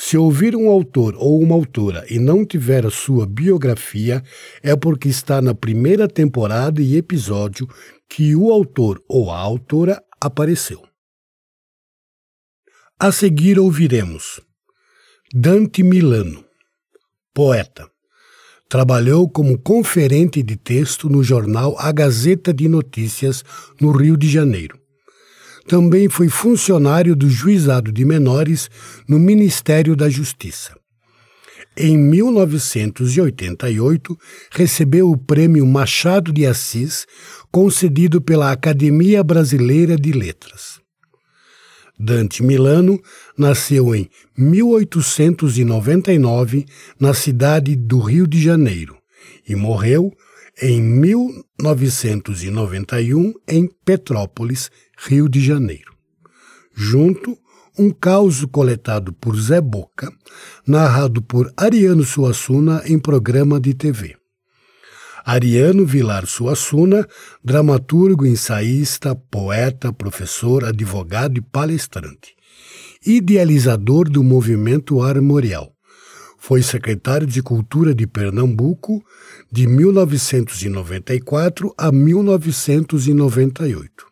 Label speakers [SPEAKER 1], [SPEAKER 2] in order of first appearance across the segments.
[SPEAKER 1] se ouvir um autor ou uma autora e não tiver a sua biografia, é porque está na primeira temporada e episódio que o autor ou a autora apareceu. A seguir ouviremos Dante Milano, poeta. Trabalhou como conferente de texto no jornal A Gazeta de Notícias, no Rio de Janeiro também foi funcionário do Juizado de Menores no Ministério da Justiça. Em 1988, recebeu o Prêmio Machado de Assis, concedido pela Academia Brasileira de Letras. Dante Milano nasceu em 1899 na cidade do Rio de Janeiro e morreu em 1991 em Petrópolis, Rio de Janeiro. Junto, um caos coletado por Zé Boca, narrado por Ariano Suassuna em programa de TV. Ariano Vilar Suassuna, dramaturgo, ensaísta, poeta, professor, advogado e palestrante. Idealizador do movimento armorial. Foi secretário de Cultura de Pernambuco de 1994 a 1998.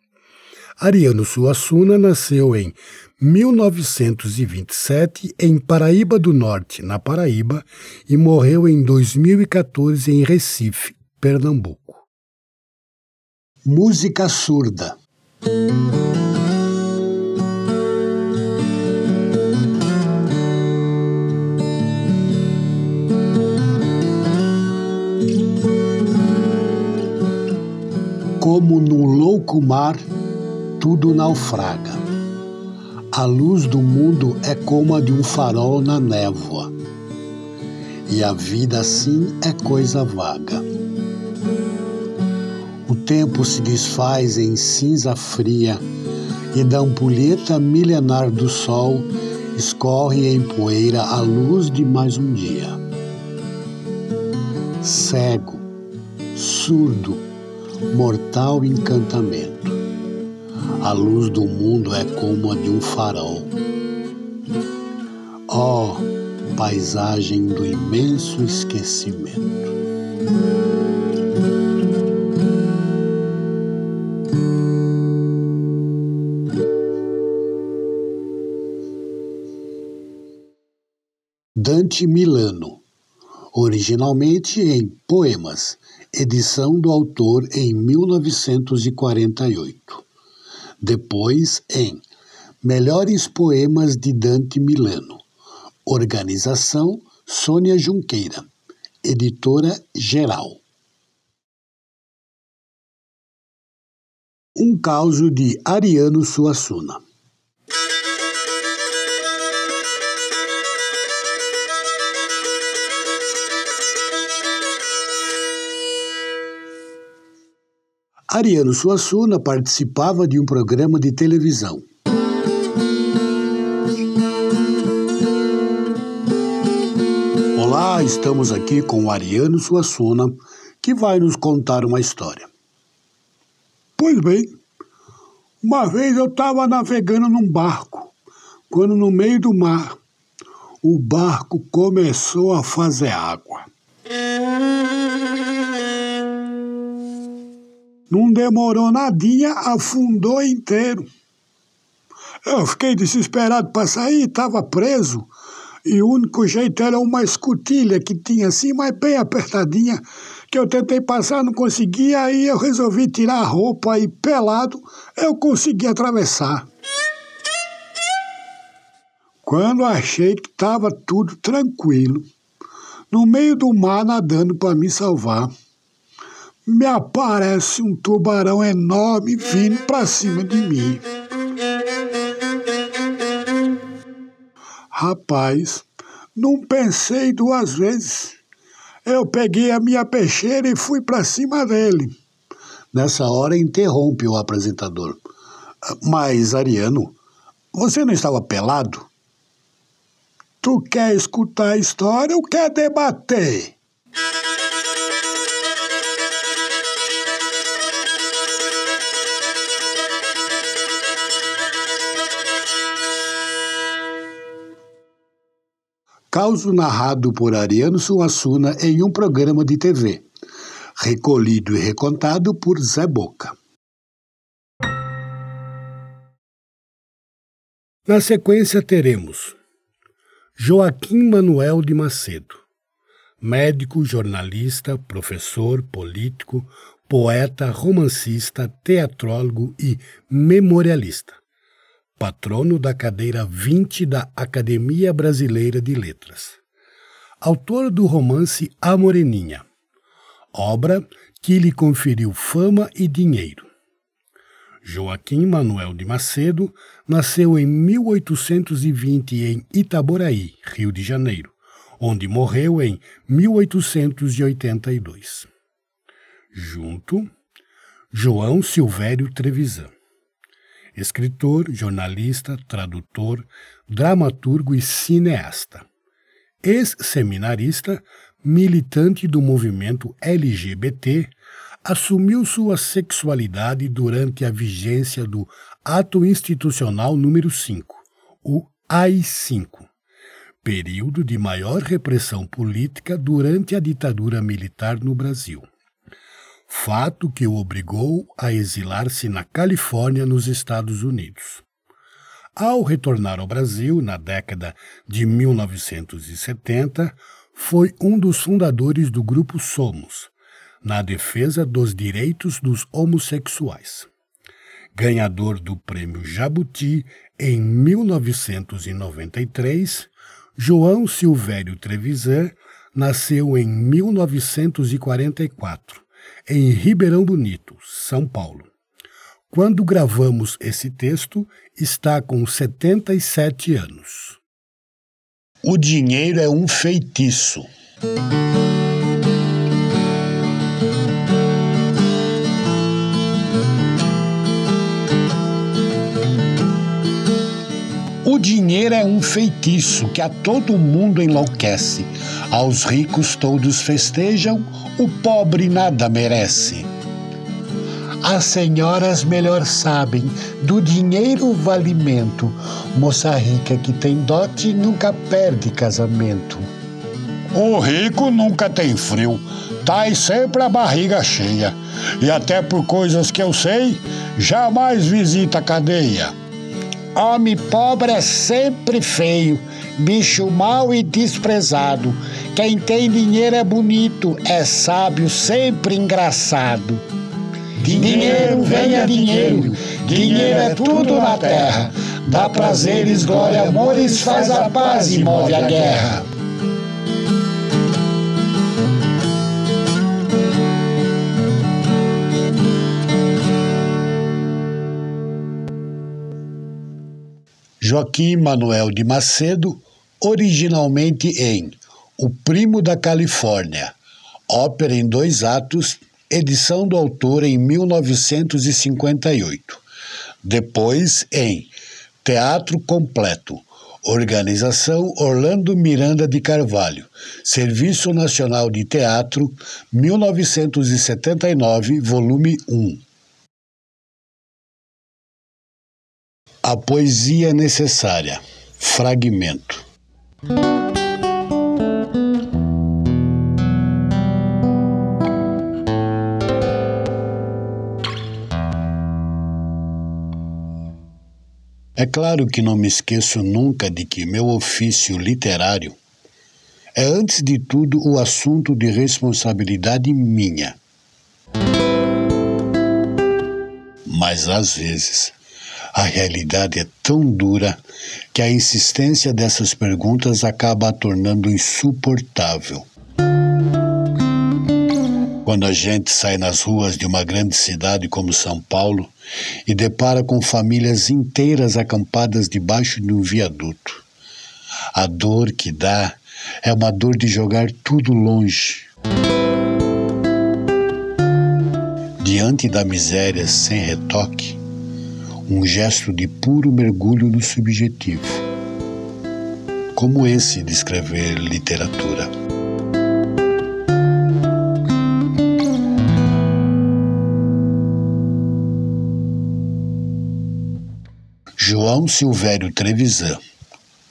[SPEAKER 1] Ariano Suassuna nasceu em 1927 em Paraíba do Norte, na Paraíba, e morreu em 2014 em Recife, Pernambuco. Música surda. Como num louco mar tudo naufraga. A luz do mundo é como a de um farol na névoa. E a vida assim é coisa vaga. O tempo se desfaz em cinza fria e da ampulheta milenar do sol escorre em poeira a luz de mais um dia. Cego, surdo, mortal encantamento a luz do mundo é como a de um farol. Ó oh, paisagem do imenso esquecimento. Dante Milano, originalmente em Poemas, edição do autor em 1948 depois em Melhores Poemas de Dante Milano. Organização Sônia Junqueira. Editora Geral. Um caso de Ariano Suassuna. Ariano Suassuna participava de um programa de televisão. Olá, estamos aqui com o Ariano Suassuna, que vai nos contar uma história.
[SPEAKER 2] Pois bem, uma vez eu estava navegando num barco, quando no meio do mar o barco começou a fazer água. Não demorou nadinha, afundou inteiro. Eu fiquei desesperado para sair, estava preso. E o único jeito era uma escotilha que tinha assim, mas bem apertadinha, que eu tentei passar, não conseguia, aí eu resolvi tirar a roupa e pelado eu consegui atravessar. Quando achei que estava tudo tranquilo, no meio do mar nadando para me salvar, me aparece um tubarão enorme vindo para cima de mim. Rapaz, não pensei duas vezes. Eu peguei a minha peixeira e fui para cima dele.
[SPEAKER 1] Nessa hora interrompe o apresentador. Mas, Ariano, você não estava pelado?
[SPEAKER 2] Tu quer escutar a história ou quer debater?
[SPEAKER 1] Causo narrado por Ariano Suassuna em um programa de TV. Recolhido e recontado por Zé Boca. Na sequência teremos Joaquim Manuel de Macedo, médico, jornalista, professor, político, poeta, romancista, teatrólogo e memorialista. Patrono da cadeira 20 da Academia Brasileira de Letras. Autor do romance A Moreninha, obra que lhe conferiu fama e dinheiro. Joaquim Manuel de Macedo nasceu em 1820 em Itaboraí, Rio de Janeiro, onde morreu em 1882. Junto, João Silvério Trevisan. Escritor, jornalista, tradutor, dramaturgo e cineasta. Ex-seminarista, militante do movimento LGBT, assumiu sua sexualidade durante a vigência do Ato Institucional número 5, o AI-5, período de maior repressão política durante a ditadura militar no Brasil. Fato que o obrigou a exilar-se na Califórnia, nos Estados Unidos. Ao retornar ao Brasil na década de 1970, foi um dos fundadores do grupo Somos, na defesa dos direitos dos homossexuais. Ganhador do Prêmio Jabuti em 1993, João Silvério Trevisan nasceu em 1944, em Ribeirão Bonito, São Paulo. Quando gravamos esse texto, está com 77 anos.
[SPEAKER 3] O dinheiro é um feitiço. O dinheiro é um feitiço que a todo mundo enlouquece. Aos ricos todos festejam, o pobre nada merece. As senhoras melhor sabem do dinheiro valimento. Moça rica que tem dote nunca perde casamento.
[SPEAKER 4] O rico nunca tem frio, tá sempre a barriga cheia. E até por coisas que eu sei, jamais visita a cadeia.
[SPEAKER 5] Homem pobre é sempre feio, bicho mau e desprezado. Quem tem dinheiro é bonito, é sábio, sempre engraçado. Dinheiro venha dinheiro, dinheiro é tudo na terra. Dá prazeres, glória, amores, faz a paz e move a guerra.
[SPEAKER 3] Joaquim Manuel de Macedo, originalmente em O Primo da Califórnia, ópera em dois atos, edição do autor em 1958. Depois em Teatro Completo, Organização Orlando Miranda de Carvalho. Serviço Nacional de Teatro, 1979, volume 1. A poesia necessária. Fragmento. É claro que não me esqueço nunca de que meu ofício literário é, antes de tudo, o assunto de responsabilidade minha. Mas às vezes a realidade é tão dura que a insistência dessas perguntas acaba a tornando insuportável. Quando a gente sai nas ruas de uma grande cidade como São Paulo e depara com famílias inteiras acampadas debaixo de um viaduto, a dor que dá é uma dor de jogar tudo longe. Diante da miséria sem retoque, um gesto de puro mergulho no subjetivo. Como esse de escrever literatura. João Silvério Trevisan.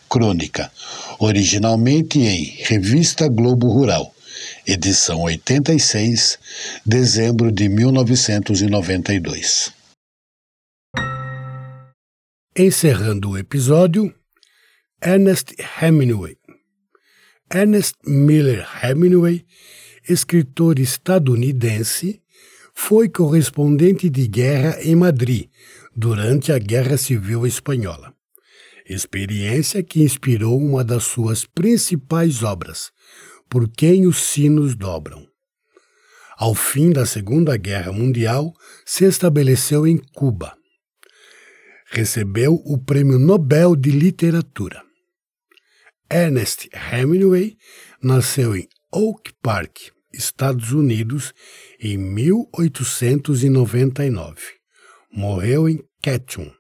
[SPEAKER 3] Crônica, originalmente em Revista Globo Rural, edição 86, dezembro de 1992.
[SPEAKER 1] Encerrando o episódio, Ernest Hemingway. Ernest Miller Hemingway, escritor estadunidense, foi correspondente de guerra em Madrid durante a Guerra Civil Espanhola. Experiência que inspirou uma das suas principais obras, Por Quem os Sinos Dobram. Ao fim da Segunda Guerra Mundial, se estabeleceu em Cuba. Recebeu o Prêmio Nobel de Literatura. Ernest Hemingway nasceu em Oak Park, Estados Unidos, em 1899 morreu em Ketchum,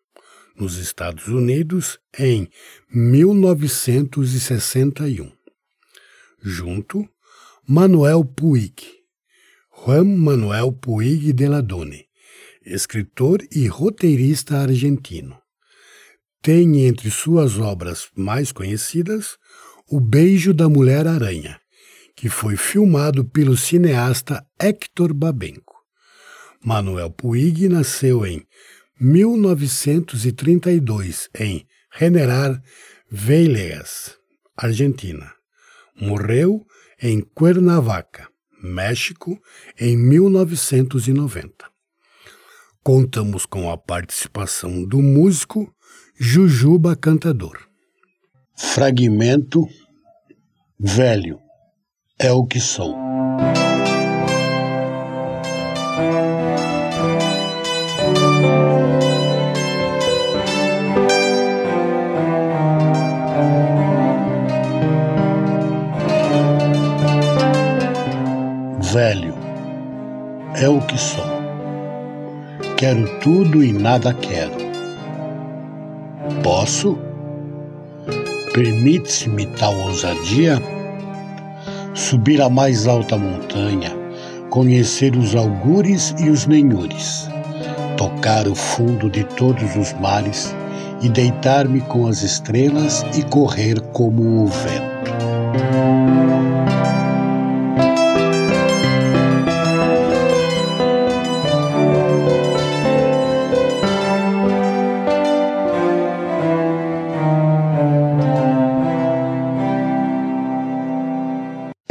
[SPEAKER 1] nos Estados Unidos, em 1961. Junto, Manuel Puig, Juan Manuel Puig de Ladone, escritor e roteirista argentino. Tem entre suas obras mais conhecidas O Beijo da Mulher-Aranha, que foi filmado pelo cineasta Héctor Babenco. Manuel Puig nasceu em 1932 em General Veilegas, Argentina. Morreu em Cuernavaca, México, em 1990. Contamos com a participação do músico Jujuba Cantador.
[SPEAKER 3] Fragmento Velho é o que sou. velho, é o que sou. Quero tudo e nada quero. Posso? Permite-me tal ousadia? Subir a mais alta montanha, conhecer os algures e os nenhures, tocar o fundo de todos os mares e deitar-me com as estrelas e correr como o vento.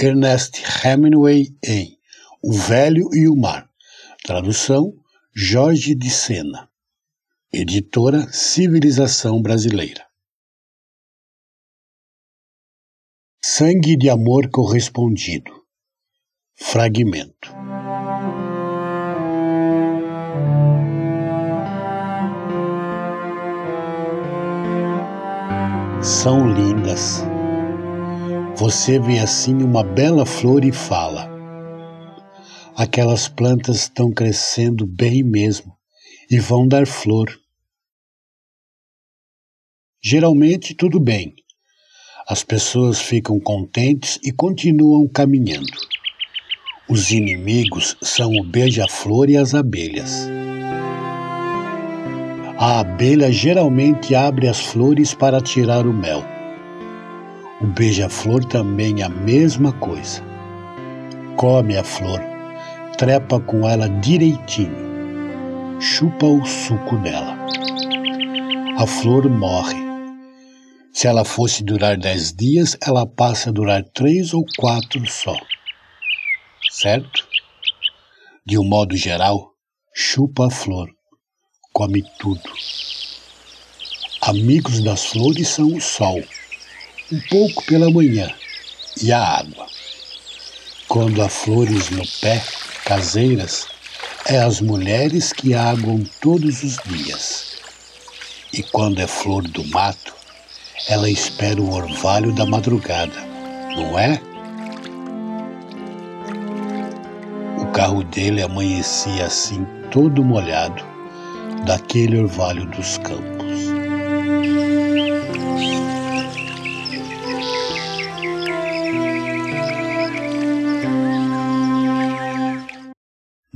[SPEAKER 3] Ernest Hemingway em O Velho e o Mar. Tradução Jorge de Sena. Editora Civilização Brasileira. Sangue de amor correspondido. Fragmento. São lindas você vê assim uma bela flor e fala: Aquelas plantas estão crescendo bem mesmo e vão dar flor. Geralmente tudo bem. As pessoas ficam contentes e continuam caminhando. Os inimigos são o beija-flor e as abelhas. A abelha geralmente abre as flores para tirar o mel. O beija-flor também é a mesma coisa. Come a flor, trepa com ela direitinho, chupa o suco dela. A flor morre. Se ela fosse durar dez dias, ela passa a durar três ou quatro só. Certo? De um modo geral, chupa a flor, come tudo. Amigos das flores são o sol um pouco pela manhã, e a água. Quando há flores no pé, caseiras, é as mulheres que aguam todos os dias. E quando é flor do mato, ela espera o orvalho da madrugada, não é? O carro dele amanhecia assim, todo molhado, daquele orvalho dos campos.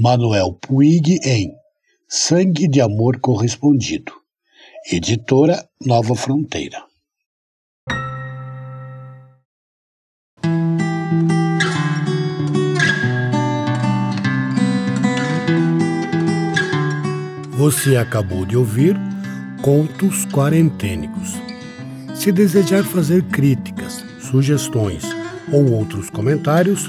[SPEAKER 3] Manuel Puig em Sangue de Amor Correspondido. Editora Nova Fronteira.
[SPEAKER 1] Você acabou de ouvir Contos Quarentênicos. Se desejar fazer críticas, sugestões ou outros comentários,